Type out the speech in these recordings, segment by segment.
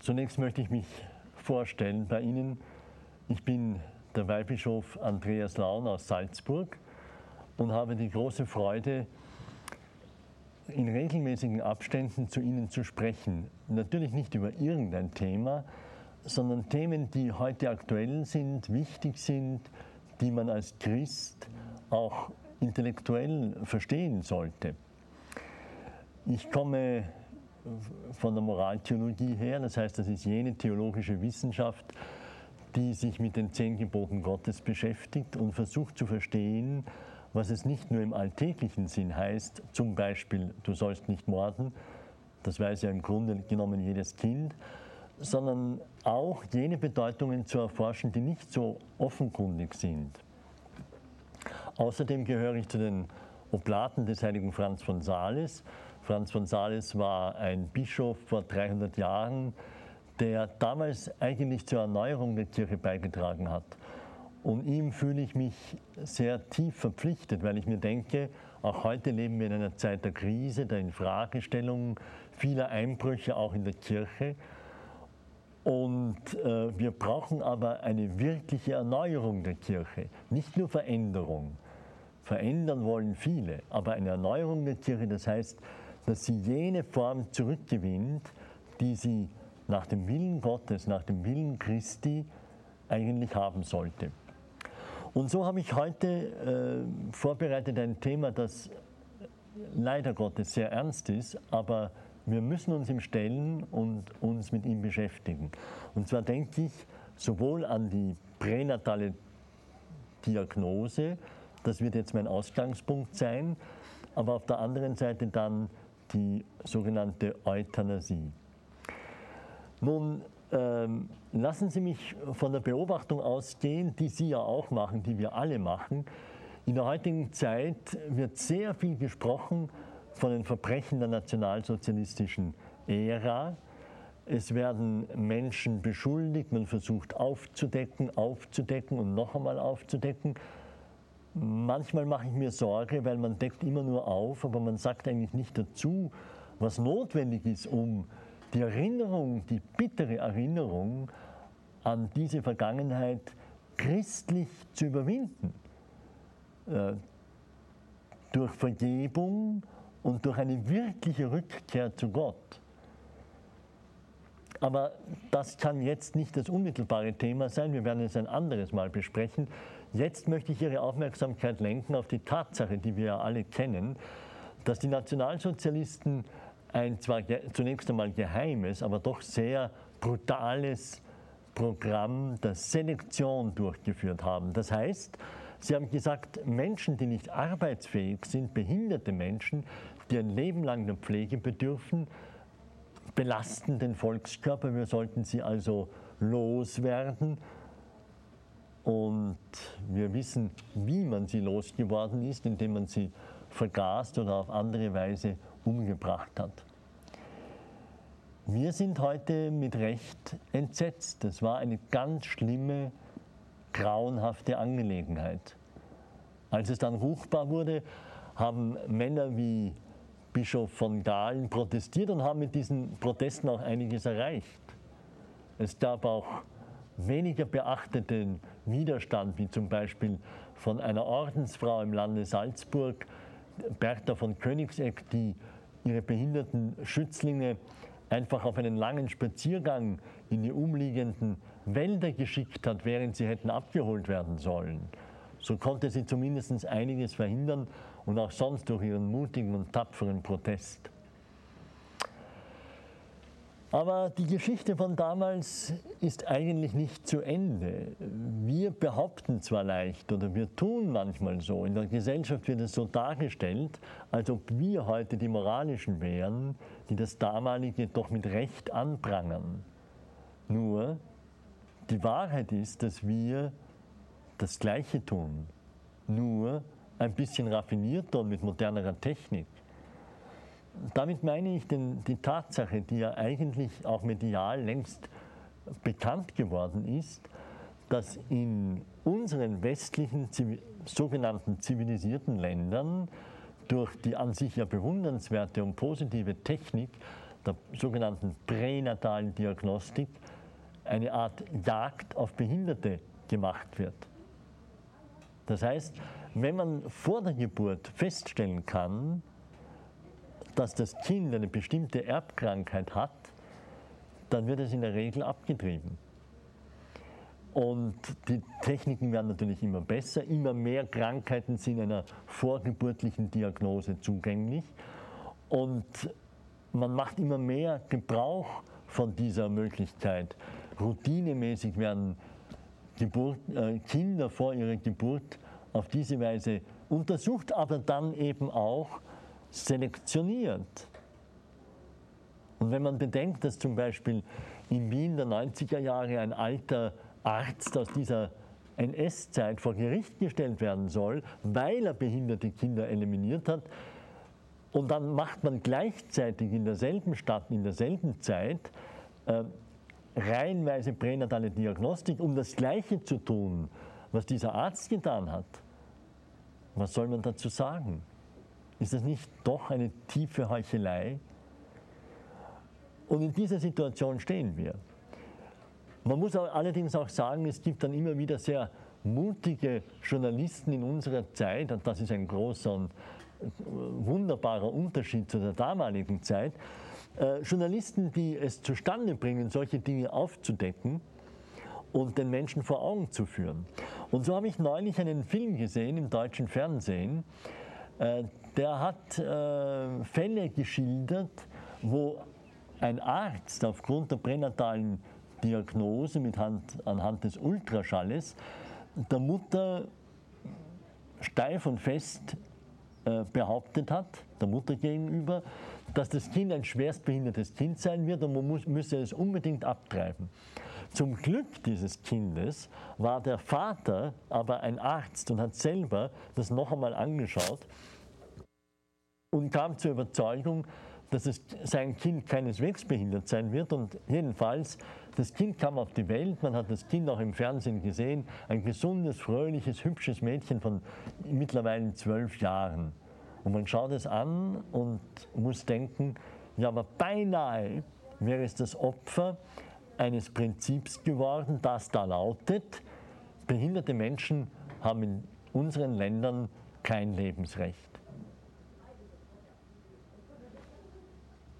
zunächst möchte ich mich vorstellen bei Ihnen. Ich bin der Weihbischof Andreas Laun aus Salzburg und habe die große Freude, in regelmäßigen Abständen zu Ihnen zu sprechen. Natürlich nicht über irgendein Thema, sondern Themen, die heute aktuell sind, wichtig sind, die man als Christ auch intellektuell verstehen sollte. Ich komme von der Moraltheologie her, das heißt, das ist jene theologische Wissenschaft, die sich mit den zehn Geboten Gottes beschäftigt und versucht zu verstehen, was es nicht nur im alltäglichen Sinn heißt, zum Beispiel, du sollst nicht morden, das weiß ja im Grunde genommen jedes Kind, sondern auch jene Bedeutungen zu erforschen, die nicht so offenkundig sind. Außerdem gehöre ich zu den Oblaten des heiligen Franz von Sales. Franz von Sales war ein Bischof vor 300 Jahren, der damals eigentlich zur Erneuerung der Kirche beigetragen hat. Und ihm fühle ich mich sehr tief verpflichtet, weil ich mir denke, auch heute leben wir in einer Zeit der Krise, der Infragestellung, vieler Einbrüche auch in der Kirche. Und äh, wir brauchen aber eine wirkliche Erneuerung der Kirche, nicht nur Veränderung. Verändern wollen viele, aber eine Erneuerung der Kirche, das heißt, dass sie jene Form zurückgewinnt, die sie nach dem Willen Gottes, nach dem Willen Christi eigentlich haben sollte. Und so habe ich heute äh, vorbereitet ein Thema, das leider Gottes sehr ernst ist, aber wir müssen uns ihm stellen und uns mit ihm beschäftigen. Und zwar denke ich sowohl an die pränatale Diagnose, das wird jetzt mein Ausgangspunkt sein, aber auf der anderen Seite dann die sogenannte Euthanasie. Nun, ähm, lassen Sie mich von der Beobachtung ausgehen, die Sie ja auch machen, die wir alle machen. In der heutigen Zeit wird sehr viel gesprochen von den Verbrechen der nationalsozialistischen Ära. Es werden Menschen beschuldigt, man versucht aufzudecken, aufzudecken und noch einmal aufzudecken. Manchmal mache ich mir Sorge, weil man deckt immer nur auf, aber man sagt eigentlich nicht dazu, was notwendig ist, um die Erinnerung, die bittere Erinnerung an diese Vergangenheit christlich zu überwinden. Äh, durch Vergebung und durch eine wirkliche Rückkehr zu Gott. Aber das kann jetzt nicht das unmittelbare Thema sein. Wir werden es ein anderes Mal besprechen. Jetzt möchte ich Ihre Aufmerksamkeit lenken auf die Tatsache, die wir ja alle kennen, dass die Nationalsozialisten ein zwar zunächst einmal geheimes, aber doch sehr brutales Programm der Selektion durchgeführt haben. Das heißt, Sie haben gesagt, Menschen, die nicht arbeitsfähig sind, behinderte Menschen, die ein Leben lang der Pflege bedürfen, belasten den Volkskörper. Wir sollten sie also loswerden. Und wir wissen, wie man sie losgeworden ist, indem man sie vergast oder auf andere Weise umgebracht hat. Wir sind heute mit Recht entsetzt. Das war eine ganz schlimme, grauenhafte Angelegenheit. Als es dann ruchbar wurde, haben Männer wie Bischof von Galen protestiert und haben mit diesen Protesten auch einiges erreicht. Es gab auch weniger beachteten Widerstand, wie zum Beispiel von einer Ordensfrau im Lande Salzburg, Bertha von Königsegg, die ihre behinderten Schützlinge einfach auf einen langen Spaziergang in die umliegenden Wälder geschickt hat, während sie hätten abgeholt werden sollen. So konnte sie zumindest einiges verhindern und auch sonst durch ihren mutigen und tapferen Protest. Aber die Geschichte von damals ist eigentlich nicht zu Ende. Wir behaupten zwar leicht oder wir tun manchmal so, in der Gesellschaft wird es so dargestellt, als ob wir heute die Moralischen wären, die das damalige doch mit Recht anprangern. Nur die Wahrheit ist, dass wir das Gleiche tun, nur ein bisschen raffinierter und mit modernerer Technik damit meine ich den, die Tatsache, die ja eigentlich auch medial längst bekannt geworden ist, dass in unseren westlichen sogenannten zivilisierten Ländern durch die an sich ja bewundernswerte und positive Technik der sogenannten pränatalen Diagnostik eine Art Jagd auf Behinderte gemacht wird. Das heißt, wenn man vor der Geburt feststellen kann, dass das Kind eine bestimmte Erbkrankheit hat, dann wird es in der Regel abgetrieben. Und die Techniken werden natürlich immer besser, immer mehr Krankheiten sind einer vorgeburtlichen Diagnose zugänglich und man macht immer mehr Gebrauch von dieser Möglichkeit. Routinemäßig werden Geburt, äh, Kinder vor ihrer Geburt auf diese Weise untersucht, aber dann eben auch selektioniert. Und wenn man bedenkt, dass zum Beispiel in Wien der 90er Jahre ein alter Arzt aus dieser NS-Zeit vor Gericht gestellt werden soll, weil er behinderte Kinder eliminiert hat, und dann macht man gleichzeitig in derselben Stadt, in derselben Zeit, äh, reihenweise pränatale Diagnostik, um das Gleiche zu tun, was dieser Arzt getan hat. Was soll man dazu sagen? Ist das nicht doch eine tiefe Heuchelei? Und in dieser Situation stehen wir. Man muss allerdings auch sagen, es gibt dann immer wieder sehr mutige Journalisten in unserer Zeit, und das ist ein großer und wunderbarer Unterschied zu der damaligen Zeit, äh, Journalisten, die es zustande bringen, solche Dinge aufzudecken und den Menschen vor Augen zu führen. Und so habe ich neulich einen Film gesehen im deutschen Fernsehen, äh, der hat äh, Fälle geschildert, wo ein Arzt aufgrund der pränatalen Diagnose mit Hand, anhand des Ultraschalles der Mutter steif und fest äh, behauptet hat, der Mutter gegenüber, dass das Kind ein schwerstbehindertes Kind sein wird und man muss, müsse es unbedingt abtreiben. Zum Glück dieses Kindes war der Vater aber ein Arzt und hat selber das noch einmal angeschaut und kam zur Überzeugung, dass es, sein Kind keineswegs behindert sein wird. Und jedenfalls, das Kind kam auf die Welt, man hat das Kind auch im Fernsehen gesehen, ein gesundes, fröhliches, hübsches Mädchen von mittlerweile zwölf Jahren. Und man schaut es an und muss denken, ja, aber beinahe wäre es das Opfer eines Prinzips geworden, das da lautet, behinderte Menschen haben in unseren Ländern kein Lebensrecht.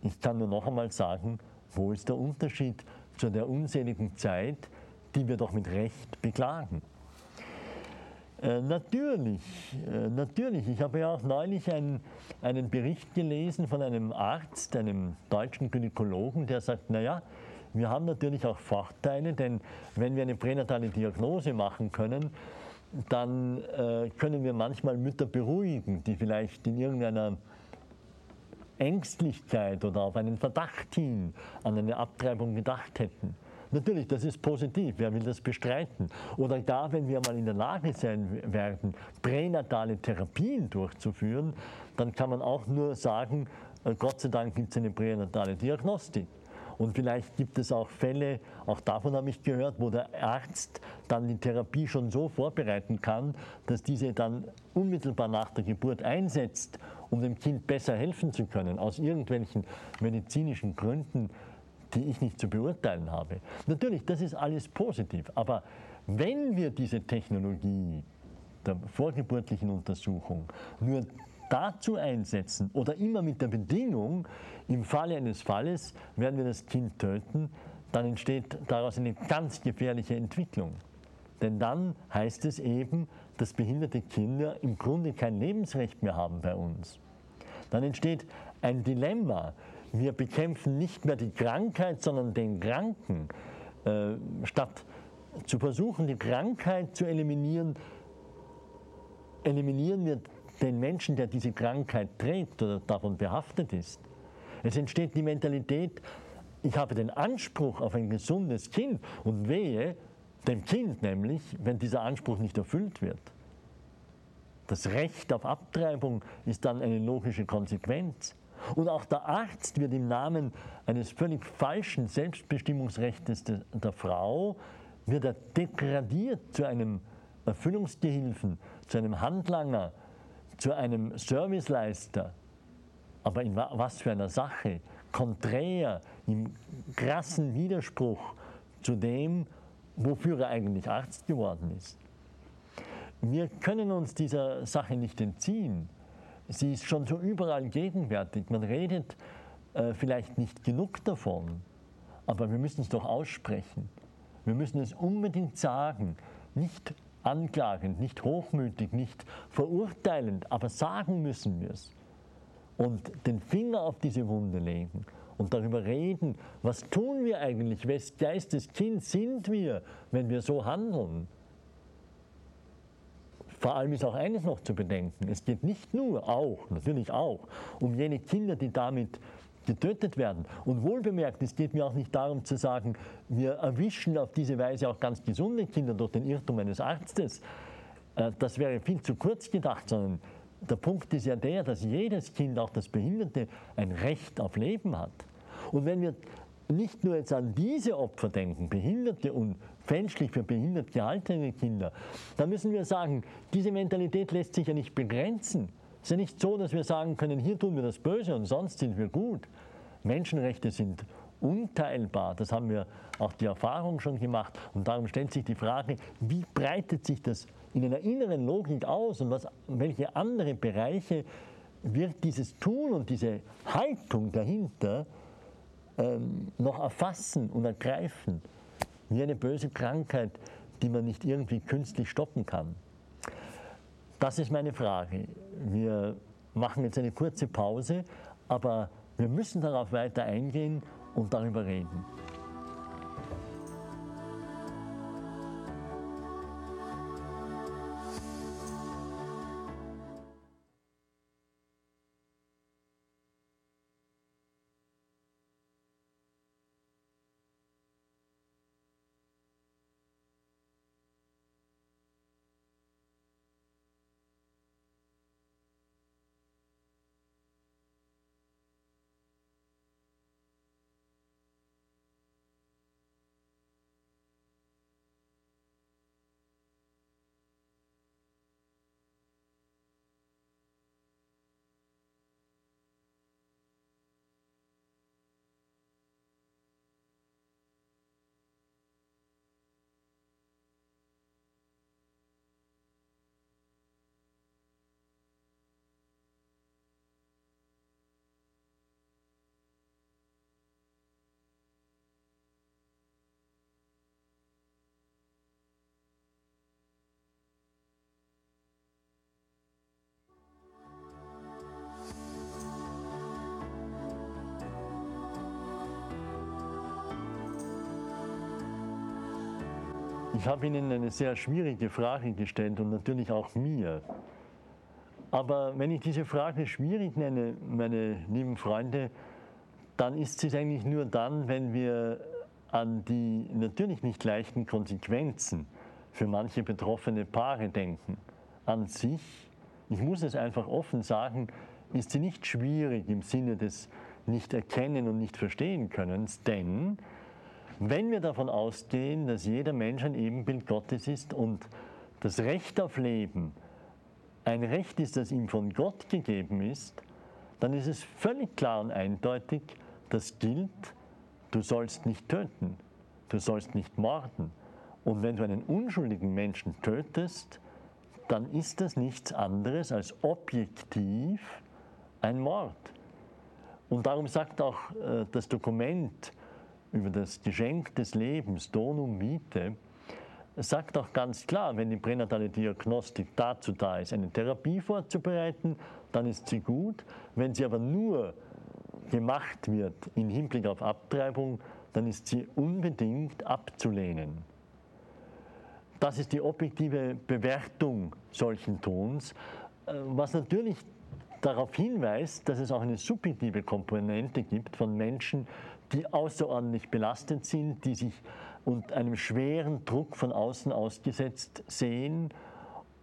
Ich kann nur noch einmal sagen, wo ist der Unterschied zu der unseligen Zeit, die wir doch mit Recht beklagen? Äh, natürlich, äh, natürlich. Ich habe ja auch neulich einen, einen Bericht gelesen von einem Arzt, einem deutschen Gynäkologen, der sagt, naja, wir haben natürlich auch Vorteile, denn wenn wir eine pränatale Diagnose machen können, dann äh, können wir manchmal Mütter beruhigen, die vielleicht in irgendeiner Ängstlichkeit oder auf einen Verdacht hin an eine Abtreibung gedacht hätten. Natürlich, das ist positiv, wer will das bestreiten? Oder gar, wenn wir mal in der Lage sein werden, pränatale Therapien durchzuführen, dann kann man auch nur sagen, äh, Gott sei Dank gibt es eine pränatale Diagnostik. Und vielleicht gibt es auch Fälle, auch davon habe ich gehört, wo der Arzt dann die Therapie schon so vorbereiten kann, dass diese dann unmittelbar nach der Geburt einsetzt um dem Kind besser helfen zu können, aus irgendwelchen medizinischen Gründen, die ich nicht zu beurteilen habe. Natürlich, das ist alles positiv, aber wenn wir diese Technologie der vorgeburtlichen Untersuchung nur dazu einsetzen oder immer mit der Bedingung, im Falle eines Falles werden wir das Kind töten, dann entsteht daraus eine ganz gefährliche Entwicklung. Denn dann heißt es eben, dass behinderte Kinder im Grunde kein Lebensrecht mehr haben bei uns. Dann entsteht ein Dilemma. Wir bekämpfen nicht mehr die Krankheit, sondern den Kranken. Äh, statt zu versuchen, die Krankheit zu eliminieren, eliminieren wir den Menschen, der diese Krankheit trägt oder davon behaftet ist. Es entsteht die Mentalität, ich habe den Anspruch auf ein gesundes Kind und wehe dem Kind nämlich, wenn dieser Anspruch nicht erfüllt wird. Das Recht auf Abtreibung ist dann eine logische Konsequenz. Und auch der Arzt wird im Namen eines völlig falschen Selbstbestimmungsrechts der Frau, wird er degradiert zu einem Erfüllungsgehilfen, zu einem Handlanger, zu einem Serviceleister. Aber in was für einer Sache? Konträr, im krassen Widerspruch zu dem, wofür er eigentlich Arzt geworden ist. Wir können uns dieser Sache nicht entziehen. Sie ist schon so überall gegenwärtig. Man redet äh, vielleicht nicht genug davon, aber wir müssen es doch aussprechen. Wir müssen es unbedingt sagen, nicht anklagend, nicht hochmütig, nicht verurteilend, aber sagen müssen wir es. Und den Finger auf diese Wunde legen und darüber reden, was tun wir eigentlich, wes Geisteskind sind wir, wenn wir so handeln. Vor allem ist auch eines noch zu bedenken, es geht nicht nur, auch, natürlich auch, um jene Kinder, die damit getötet werden. Und wohlbemerkt, es geht mir auch nicht darum zu sagen, wir erwischen auf diese Weise auch ganz gesunde Kinder durch den Irrtum eines Arztes. Äh, das wäre viel zu kurz gedacht, sondern der Punkt ist ja der, dass jedes Kind, auch das Behinderte, ein Recht auf Leben hat. Und wenn wir nicht nur jetzt an diese Opfer denken, behinderte und fälschlich für behindert gehaltene Kinder, dann müssen wir sagen, diese Mentalität lässt sich ja nicht begrenzen. Es ist ja nicht so, dass wir sagen können, hier tun wir das Böse und sonst sind wir gut. Menschenrechte sind unteilbar. Das haben wir auch die Erfahrung schon gemacht. Und darum stellt sich die Frage, wie breitet sich das in einer inneren Logik aus und was, welche andere Bereiche wird dieses Tun und diese Haltung dahinter ähm, noch erfassen und ergreifen, wie eine böse Krankheit, die man nicht irgendwie künstlich stoppen kann. Das ist meine Frage. Wir machen jetzt eine kurze Pause, aber wir müssen darauf weiter eingehen und darüber reden. Ich habe Ihnen eine sehr schwierige Frage gestellt und natürlich auch mir. Aber wenn ich diese Frage schwierig nenne, meine lieben Freunde, dann ist es eigentlich nur dann, wenn wir an die natürlich nicht leichten Konsequenzen für manche betroffene Paare denken. An sich, ich muss es einfach offen sagen, ist sie nicht schwierig im Sinne des Nicht-Erkennen und Nicht-Verstehen-Könnens, denn wenn wir davon ausgehen, dass jeder Mensch ein Ebenbild Gottes ist und das Recht auf Leben ein Recht ist, das ihm von Gott gegeben ist, dann ist es völlig klar und eindeutig, das gilt du sollst nicht töten, du sollst nicht morden. Und wenn du einen unschuldigen Menschen tötest, dann ist das nichts anderes als objektiv ein Mord. Und darum sagt auch äh, das Dokument über das Geschenk des Lebens, Donum Vitae, sagt auch ganz klar, wenn die pränatale Diagnostik dazu da ist, eine Therapie vorzubereiten, dann ist sie gut. Wenn sie aber nur gemacht wird im Hinblick auf Abtreibung, dann ist sie unbedingt abzulehnen. Das ist die objektive Bewertung solchen Tons, äh, was natürlich darauf hinweist, dass es auch eine subjektive Komponente gibt von Menschen, die außerordentlich belastet sind, die sich und einem schweren Druck von außen ausgesetzt sehen.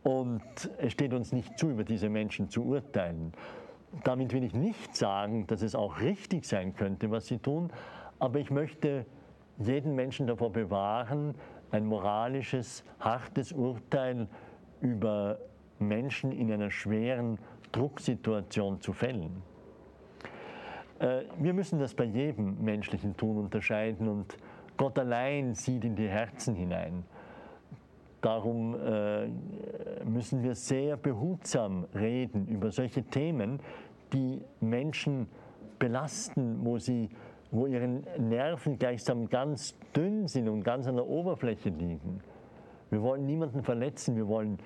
Und es steht uns nicht zu, über diese Menschen zu urteilen. Damit will ich nicht sagen, dass es auch richtig sein könnte, was sie tun, aber ich möchte jeden Menschen davor bewahren, ein moralisches, hartes Urteil über Menschen in einer schweren Drucksituation zu fällen. Äh, wir müssen das bei jedem menschlichen Tun unterscheiden und Gott allein sieht in die Herzen hinein. Darum äh, müssen wir sehr behutsam reden über solche Themen, die Menschen belasten, wo, sie, wo ihre Nerven gleichsam ganz dünn sind und ganz an der Oberfläche liegen. Wir wollen niemanden verletzen, wir wollen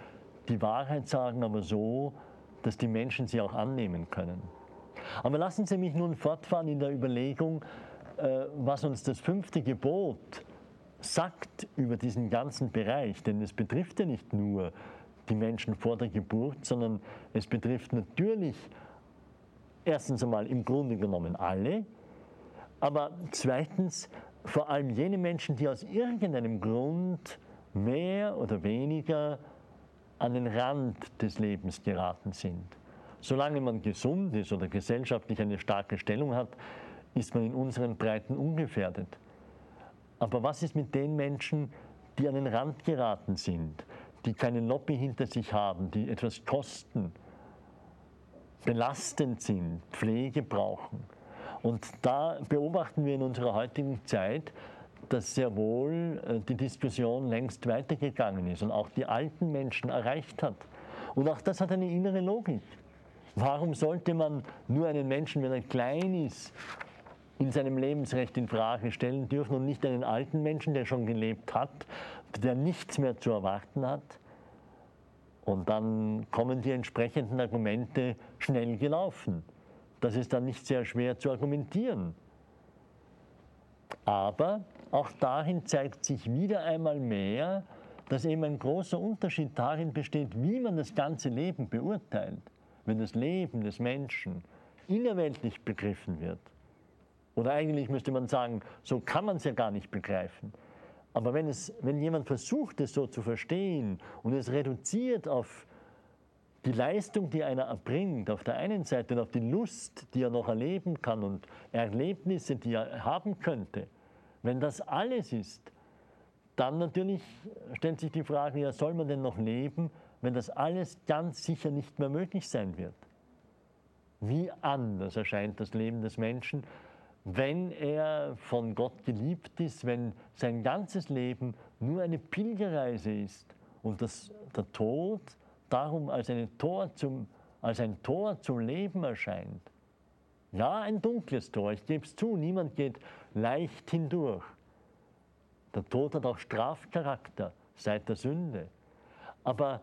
die Wahrheit sagen, aber so, dass die Menschen sie auch annehmen können. Aber lassen Sie mich nun fortfahren in der Überlegung, äh, was uns das fünfte Gebot sagt über diesen ganzen Bereich. Denn es betrifft ja nicht nur die Menschen vor der Geburt, sondern es betrifft natürlich erstens einmal im Grunde genommen alle, aber zweitens vor allem jene Menschen, die aus irgendeinem Grund mehr oder weniger an den Rand des Lebens geraten sind. Solange man gesund ist oder gesellschaftlich eine starke Stellung hat, ist man in unseren Breiten ungefährdet. Aber was ist mit den Menschen, die an den Rand geraten sind, die keine Lobby hinter sich haben, die etwas kosten, belastend sind, Pflege brauchen? Und da beobachten wir in unserer heutigen Zeit, dass sehr wohl äh, die Diskussion längst weitergegangen ist und auch die alten Menschen erreicht hat. Und auch das hat eine innere Logik. Warum sollte man nur einen Menschen, wenn er klein ist, in seinem Lebensrecht in Frage stellen dürfen und nicht einen alten Menschen, der schon gelebt hat, der nichts mehr zu erwarten hat? Und dann kommen die entsprechenden Argumente schnell gelaufen. Das ist dann nicht sehr schwer zu argumentieren. Aber auch darin zeigt sich wieder einmal mehr, dass eben ein großer Unterschied darin besteht, wie man das ganze Leben beurteilt wenn das Leben des Menschen innerweltlich begriffen wird, oder eigentlich müsste man sagen, so kann man es ja gar nicht begreifen. Aber wenn, es, wenn jemand versucht, es so zu verstehen und es reduziert auf die Leistung, die einer erbringt, auf der einen Seite und auf die Lust, die er noch erleben kann und Erlebnisse, die er haben könnte, wenn das alles ist, dann natürlich stellt sich die Frage, ja, soll man denn noch leben, wenn das alles ganz sicher nicht mehr möglich sein wird. Wie anders erscheint das Leben des Menschen, wenn er von Gott geliebt ist, wenn sein ganzes Leben nur eine Pilgerreise ist und das, der Tod darum als, zum, als ein Tor zum Leben erscheint. Ja, ein dunkles Tor, ich gebe es zu, niemand geht leicht hindurch. Der Tod hat auch Strafcharakter seit der Sünde. Aber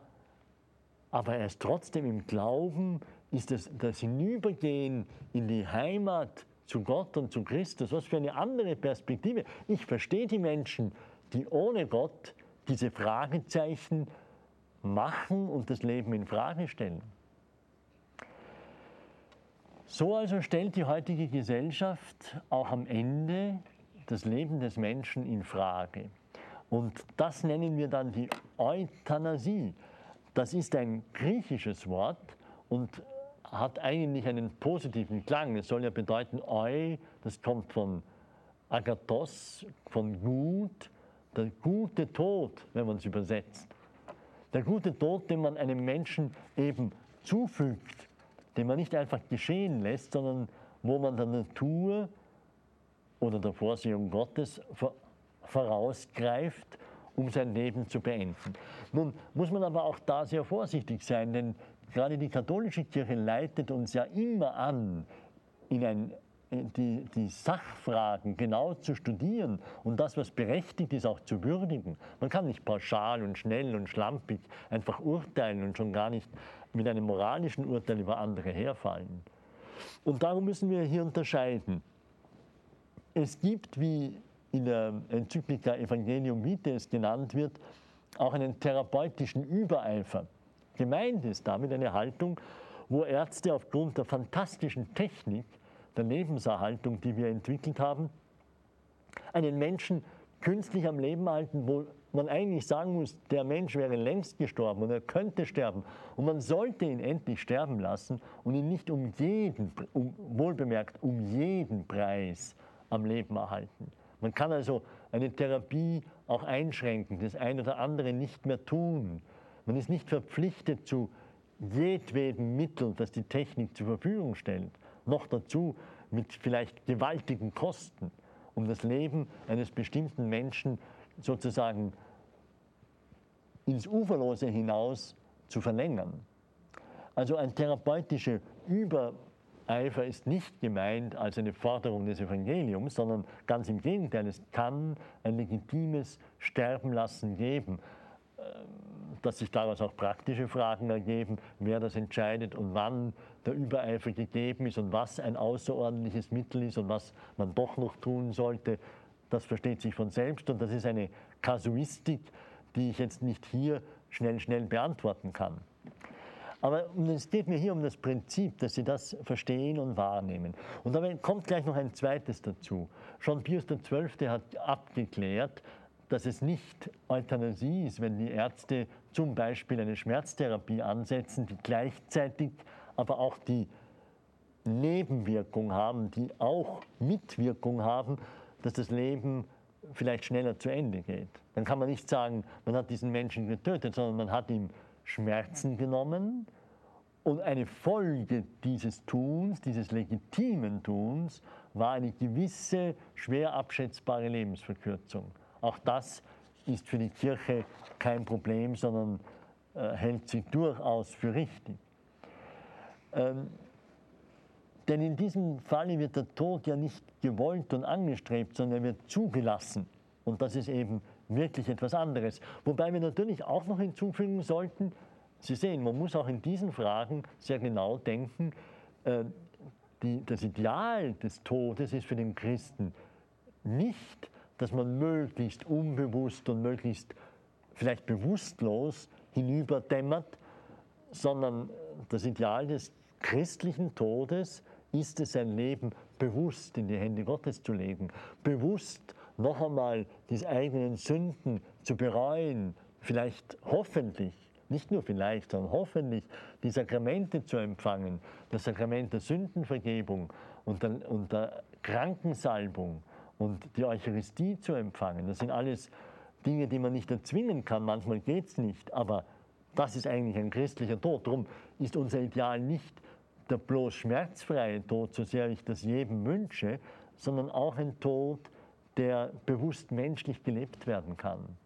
aber erst trotzdem im Glauben ist das, das Hinübergehen in die Heimat zu Gott und zu Christus, was für eine andere Perspektive. Ich verstehe die Menschen, die ohne Gott diese Fragezeichen machen und das Leben in Frage stellen. So also stellt die heutige Gesellschaft auch am Ende das Leben des Menschen in Frage. Und das nennen wir dann die Euthanasie. Das ist ein griechisches Wort und hat eigentlich einen positiven Klang. Es soll ja bedeuten Eu, das kommt von Agathos, von gut, der gute Tod, wenn man es übersetzt. Der gute Tod, den man einem Menschen eben zufügt, den man nicht einfach geschehen lässt, sondern wo man der Natur oder der Vorsehung Gottes vorausgreift, um sein Leben zu beenden. Nun muss man aber auch da sehr vorsichtig sein, denn gerade die katholische Kirche leitet uns ja immer an, in ein die, die, Sachfragen genau zu studieren und das, was berechtigt ist, auch zu würdigen. Man kann nicht pauschal und schnell und schlampig einfach urteilen und schon gar nicht mit einem moralischen Urteil über andere herfallen. Und darum müssen wir hier unterscheiden. Es gibt, wie in der Enzyklika Evangelium Vitae es genannt wird, auch einen therapeutischen Übereifer. Gemeint ist damit eine Haltung, wo Ärzte aufgrund der fantastischen Technik der Lebenserhaltung, die wir entwickelt haben, einen Menschen künstlich am Leben halten, wo man eigentlich sagen muss, der Mensch wäre längst gestorben und er könnte sterben. Und man sollte ihn endlich sterben lassen und ihn nicht um jeden, um, wohlbemerkt, um jeden Preis am Leben erhalten. Man kann also eine Therapie auch einschränken, das eine oder andere nicht mehr tun. Man ist nicht verpflichtet zu jedwedem Mittel, das die Technik zur Verfügung stellt. Noch dazu mit vielleicht gewaltigen Kosten, um das Leben eines bestimmten Menschen sozusagen ins Uferlose hinaus zu verlängern. Also ein therapeutischer Übereifer ist nicht gemeint als eine Forderung des Evangeliums, sondern ganz im Gegenteil, es kann ein legitimes Sterbenlassen geben, ähm, dass sich daraus auch praktische Fragen ergeben, wer das entscheidet und wann der Übereifer gegeben ist und was ein außerordentliches Mittel ist und was man doch noch tun sollte das versteht sich von selbst und das ist eine Kasuistik, die ich jetzt nicht hier schnell, schnell beantworten kann. Aber es geht mir hier um das Prinzip, dass Sie das verstehen und wahrnehmen. Und dabei kommt gleich noch ein zweites dazu. Schon Pius XII. hat abgeklärt, dass es nicht Euthanasie ist, wenn die Ärzte zum Beispiel eine Schmerztherapie ansetzen, die gleichzeitig aber auch die Nebenwirkung haben, die auch Mitwirkung haben, dass das Leben vielleicht schneller zu Ende geht. Dann kann man nicht sagen, man hat diesen Menschen getötet, sondern man hat ihm Schmerzen genommen und eine Folge dieses Tuns, dieses legitimen Tuns, war eine gewisse, schwer abschätzbare Lebensverkürzung. Auch das ist für die Kirche kein Problem, sondern äh, hält sie durchaus für richtig. Ähm, denn in diesem Falle wird der Tod ja nicht gewollt und angestrebt, sondern er wird zugelassen. Und das ist eben wirklich etwas anderes. Wobei wir natürlich auch noch hinzufügen sollten, Sie sehen, man muss auch in diesen Fragen sehr genau denken, äh, das Ideal des Todes ist für den Christen nicht, dass man möglichst unbewusst und möglichst vielleicht bewusstlos hinüberdämmert, sondern das Ideal des christlichen Todes ist es, sein Leben bewusst in die Hände Gottes zu legen, bewusst noch einmal die eigenen Sünden zu bereuen, vielleicht hoffentlich, nicht nur vielleicht, sondern hoffentlich die Sakramente zu empfangen, das Sakrament der Sündenvergebung und der, und der Krankensalbung und die Eucharistie zu empfangen. Das sind alles Dinge, die man nicht erzwingen kann. Manchmal geht es nicht, aber das ist eigentlich ein christlicher Tod. Darum ist unser Ideal nicht der bloß schmerzfreie Tod, so sehr ich das jedem wünsche, sondern auch ein Tod, der bewusst menschlich gelebt werden kann.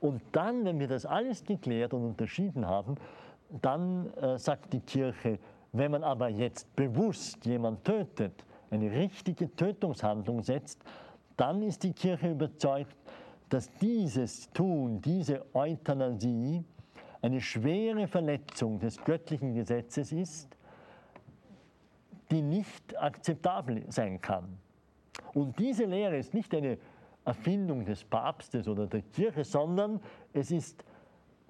Und dann, wenn wir das alles geklärt und unterschieden haben, dann äh, sagt die Kirche, wenn man aber jetzt bewusst jemand tötet, eine richtige Tötungshandlung setzt, dann ist die Kirche überzeugt, dass dieses Tun, diese Euthanasie, eine schwere Verletzung des göttlichen Gesetzes ist, die nicht akzeptabel sein kann. Und diese Lehre ist nicht eine Erfindung des Papstes oder der Kirche, sondern es ist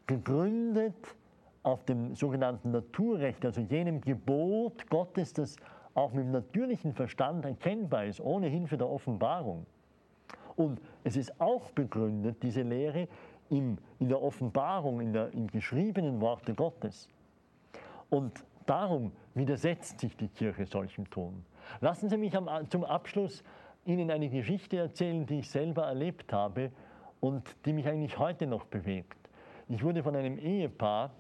gegründet auf dem sogenannten Naturrecht, also jenem Gebot Gottes, das auch mit dem natürlichen Verstand erkennbar ist, ohne Hilfe der Offenbarung. Und es ist auch begründet, diese Lehre, im, in der Offenbarung, in der, im geschriebenen Worte Gottes. Und darum widersetzt sich die Kirche solchem Ton. Lassen Sie mich am, zum Abschluss Ihnen eine Geschichte erzählen, die ich selber erlebt habe und die mich eigentlich heute noch bewegt. Ich wurde von einem Ehepaar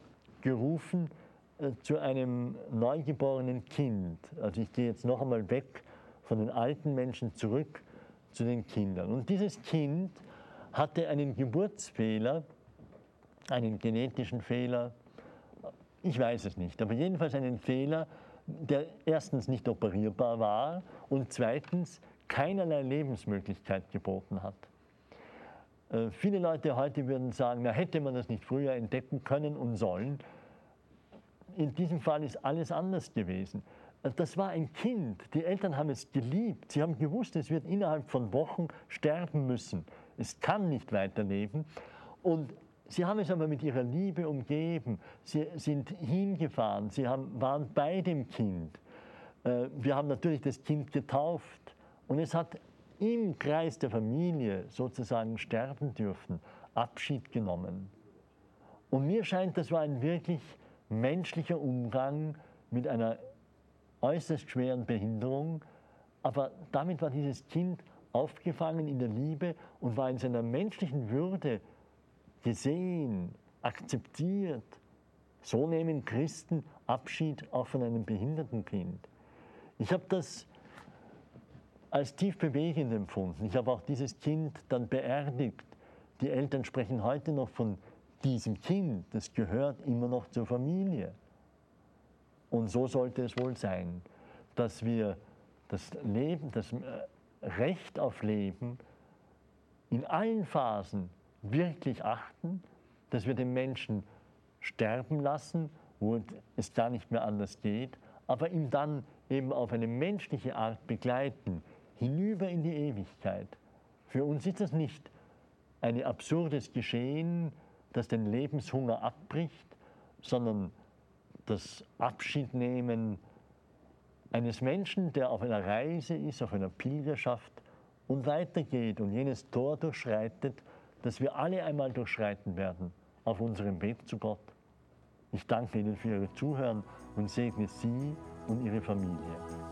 gerufen äh, zu einem neugeborenen Kind. Also ich gehe jetzt noch einmal weg von den alten Menschen zurück zu den Kindern. Und dieses Kind hatte einen Geburtsfehler, einen genetischen Fehler, ich weiß es nicht, aber jedenfalls einen Fehler, der erstens nicht operierbar war und zweitens keinerlei Lebensmöglichkeit geboten hat. Äh, viele Leute heute würden sagen, na hätte man das nicht früher entdecken können und sollen. In diesem Fall ist alles anders gewesen. Äh, das war ein Kind. Die Eltern haben es geliebt. Sie haben gewusst, es wird innerhalb von Wochen sterben müssen. Es kann nicht weiterleben. Und sie haben es aber mit ihrer Liebe umgeben. Sie sind hingefahren. Sie haben, waren bei dem Kind. Äh, wir haben natürlich das Kind getauft. Und es hat im Kreis der Familie sozusagen sterben dürfen, Abschied genommen. Und mir scheint, das war ein wirklich menschlicher Umgang mit einer äußerst schweren Behinderung, aber damit war dieses Kind aufgefangen in der Liebe und war in seiner menschlichen Würde gesehen, akzeptiert. So nehmen Christen Abschied auch von einem behinderten Kind. Ich habe das als tief bewegend empfunden. Ich habe auch dieses Kind dann beerdigt. Die Eltern sprechen heute noch von diesem Kind. Das gehört immer noch zur Familie. Und so sollte es wohl sein, dass wir das Leben, das äh, Recht auf Leben in allen Phasen wirklich achten, dass wir den Menschen sterben lassen, wo es gar nicht mehr anders geht, aber ihm dann eben auf eine menschliche Art begleiten, hinüber in die Ewigkeit. Für uns ist das nicht ein absurdes Geschehen, das den Lebenshunger abbricht, sondern das Abschiednehmen eines Menschen, der auf einer Reise ist, auf einer Pilgerschaft und weitergeht und jenes Tor durchschreitet, das wir alle einmal durchschreiten werden auf unserem Weg zu Gott. Ich danke Ihnen für Ihr Zuhören und segne Sie und Ihre Familie.